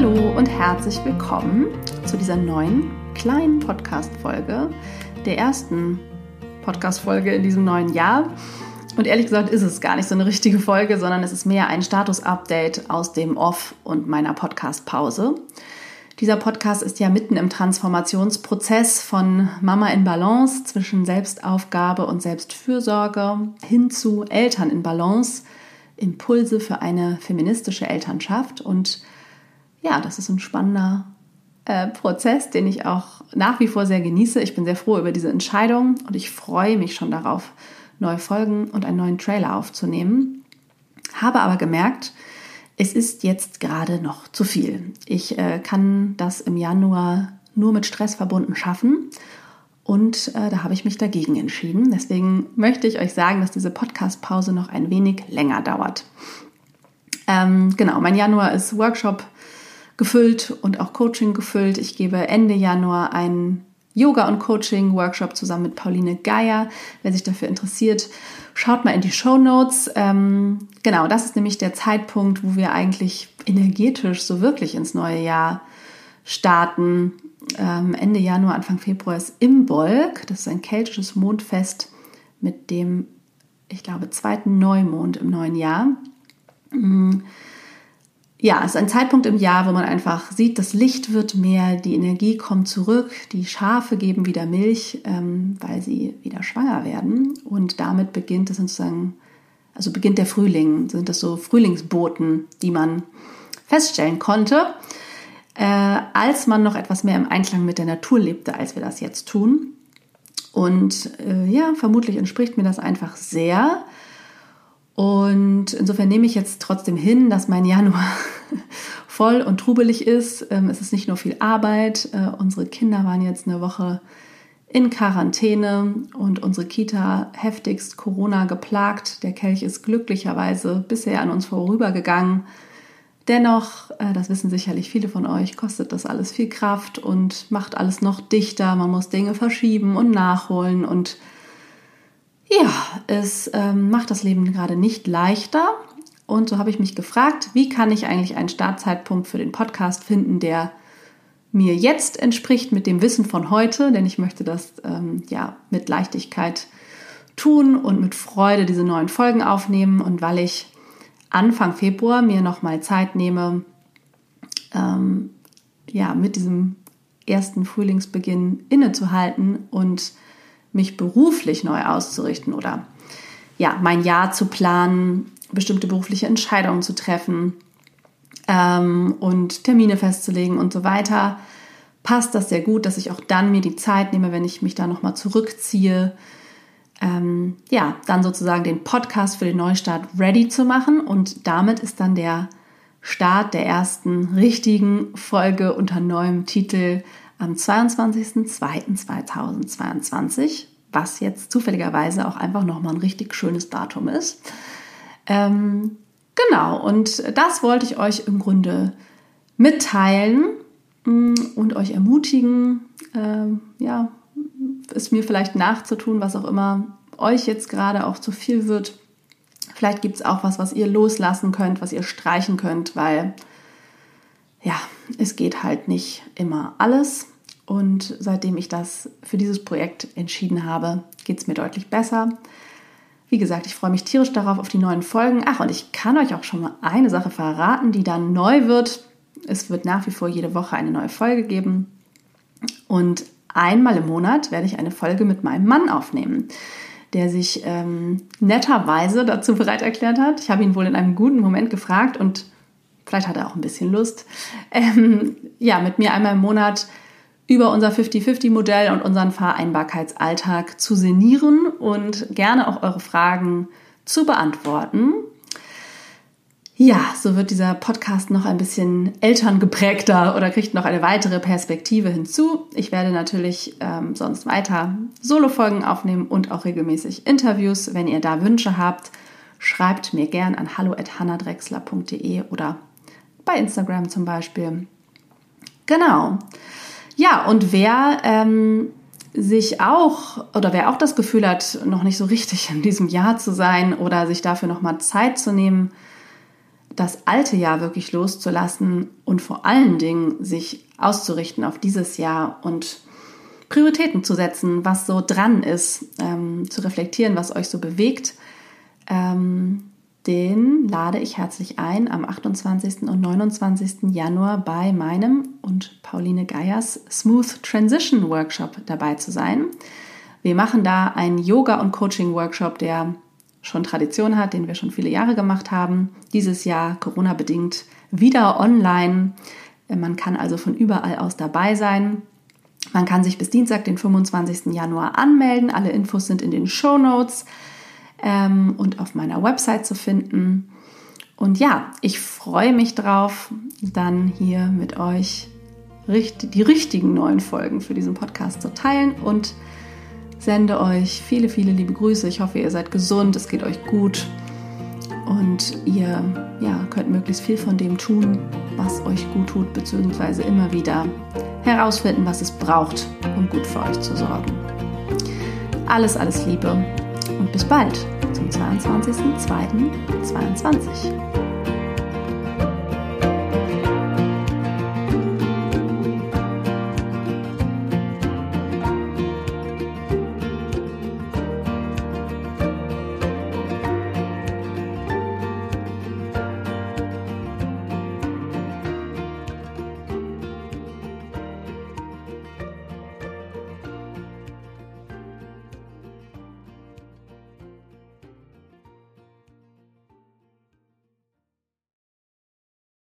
Hallo und herzlich willkommen zu dieser neuen kleinen Podcast-Folge, der ersten Podcast-Folge in diesem neuen Jahr. Und ehrlich gesagt ist es gar nicht so eine richtige Folge, sondern es ist mehr ein Status-Update aus dem Off und meiner Podcast-Pause. Dieser Podcast ist ja mitten im Transformationsprozess von Mama in Balance zwischen Selbstaufgabe und Selbstfürsorge hin zu Eltern in Balance, Impulse für eine feministische Elternschaft. Und ja, das ist ein spannender äh, Prozess, den ich auch nach wie vor sehr genieße. Ich bin sehr froh über diese Entscheidung und ich freue mich schon darauf, neue Folgen und einen neuen Trailer aufzunehmen. Habe aber gemerkt, es ist jetzt gerade noch zu viel. Ich äh, kann das im Januar nur mit Stress verbunden schaffen. Und äh, da habe ich mich dagegen entschieden. Deswegen möchte ich euch sagen, dass diese Podcast-Pause noch ein wenig länger dauert. Ähm, genau, mein Januar ist Workshop gefüllt und auch Coaching gefüllt. Ich gebe Ende Januar einen Yoga- und Coaching-Workshop zusammen mit Pauline Geier. Wer sich dafür interessiert, schaut mal in die Show Notes. Ähm, genau, das ist nämlich der Zeitpunkt, wo wir eigentlich energetisch so wirklich ins neue Jahr starten. Ähm, Ende Januar, Anfang Februar ist Imbolg. Das ist ein keltisches Mondfest mit dem, ich glaube, zweiten Neumond im neuen Jahr. Mhm ja, es ist ein Zeitpunkt im Jahr, wo man einfach sieht, das Licht wird mehr, die Energie kommt zurück, die Schafe geben wieder Milch, ähm, weil sie wieder schwanger werden. Und damit beginnt es sozusagen, also beginnt der Frühling, sind das so Frühlingsboten, die man feststellen konnte, äh, als man noch etwas mehr im Einklang mit der Natur lebte, als wir das jetzt tun. Und äh, ja, vermutlich entspricht mir das einfach sehr. Und insofern nehme ich jetzt trotzdem hin, dass mein Januar voll und trubelig ist. Ähm, es ist nicht nur viel Arbeit. Äh, unsere Kinder waren jetzt eine Woche in Quarantäne und unsere Kita heftigst Corona geplagt. Der Kelch ist glücklicherweise bisher an uns vorübergegangen. Dennoch, äh, das wissen sicherlich viele von euch, kostet das alles viel Kraft und macht alles noch dichter. Man muss Dinge verschieben und nachholen und ja, es ähm, macht das Leben gerade nicht leichter. Und so habe ich mich gefragt, wie kann ich eigentlich einen Startzeitpunkt für den Podcast finden, der mir jetzt entspricht mit dem Wissen von heute, denn ich möchte das ähm, ja mit Leichtigkeit tun und mit Freude diese neuen Folgen aufnehmen. Und weil ich Anfang Februar mir nochmal Zeit nehme, ähm, ja, mit diesem ersten Frühlingsbeginn innezuhalten und mich beruflich neu auszurichten oder ja, mein Jahr zu planen, bestimmte berufliche Entscheidungen zu treffen ähm, und Termine festzulegen und so weiter, passt das sehr gut, dass ich auch dann mir die Zeit nehme, wenn ich mich da nochmal zurückziehe, ähm, ja, dann sozusagen den Podcast für den Neustart ready zu machen und damit ist dann der Start der ersten richtigen Folge unter neuem Titel am 22.02.2022, was jetzt zufälligerweise auch einfach nochmal ein richtig schönes Datum ist. Ähm, genau, und das wollte ich euch im Grunde mitteilen mm, und euch ermutigen, äh, ja, es mir vielleicht nachzutun, was auch immer euch jetzt gerade auch zu viel wird. Vielleicht gibt es auch was, was ihr loslassen könnt, was ihr streichen könnt, weil ja, es geht halt nicht immer alles. Und seitdem ich das für dieses Projekt entschieden habe, geht es mir deutlich besser. Wie gesagt, ich freue mich tierisch darauf auf die neuen Folgen. Ach, und ich kann euch auch schon mal eine Sache verraten, die dann neu wird. Es wird nach wie vor jede Woche eine neue Folge geben. Und einmal im Monat werde ich eine Folge mit meinem Mann aufnehmen, der sich ähm, netterweise dazu bereit erklärt hat. Ich habe ihn wohl in einem guten Moment gefragt und vielleicht hat er auch ein bisschen Lust, ähm, ja, mit mir einmal im Monat über unser 50-50-Modell und unseren Vereinbarkeitsalltag zu sinnieren und gerne auch eure Fragen zu beantworten. Ja, so wird dieser Podcast noch ein bisschen elterngeprägter oder kriegt noch eine weitere Perspektive hinzu. Ich werde natürlich ähm, sonst weiter Solo-Folgen aufnehmen und auch regelmäßig Interviews. Wenn ihr da Wünsche habt, schreibt mir gern an hallo.hannadrexler.de oder bei Instagram zum Beispiel. Genau. Ja, und wer ähm, sich auch oder wer auch das Gefühl hat, noch nicht so richtig in diesem Jahr zu sein oder sich dafür nochmal Zeit zu nehmen, das alte Jahr wirklich loszulassen und vor allen Dingen sich auszurichten auf dieses Jahr und Prioritäten zu setzen, was so dran ist, ähm, zu reflektieren, was euch so bewegt, ähm, den lade ich herzlich ein am 28. und 29. Januar bei meinem und Pauline Geiers Smooth Transition Workshop dabei zu sein. Wir machen da einen Yoga- und Coaching-Workshop, der schon Tradition hat, den wir schon viele Jahre gemacht haben. Dieses Jahr Corona-bedingt wieder online. Man kann also von überall aus dabei sein. Man kann sich bis Dienstag, den 25. Januar anmelden. Alle Infos sind in den Show Notes ähm, und auf meiner Website zu finden. Und ja, ich freue mich drauf, dann hier mit euch die richtigen neuen Folgen für diesen Podcast zu teilen und sende euch viele, viele liebe Grüße. Ich hoffe, ihr seid gesund, es geht euch gut und ihr ja, könnt möglichst viel von dem tun, was euch gut tut, beziehungsweise immer wieder herausfinden, was es braucht, um gut für euch zu sorgen. Alles, alles Liebe und bis bald zum 22.02.22.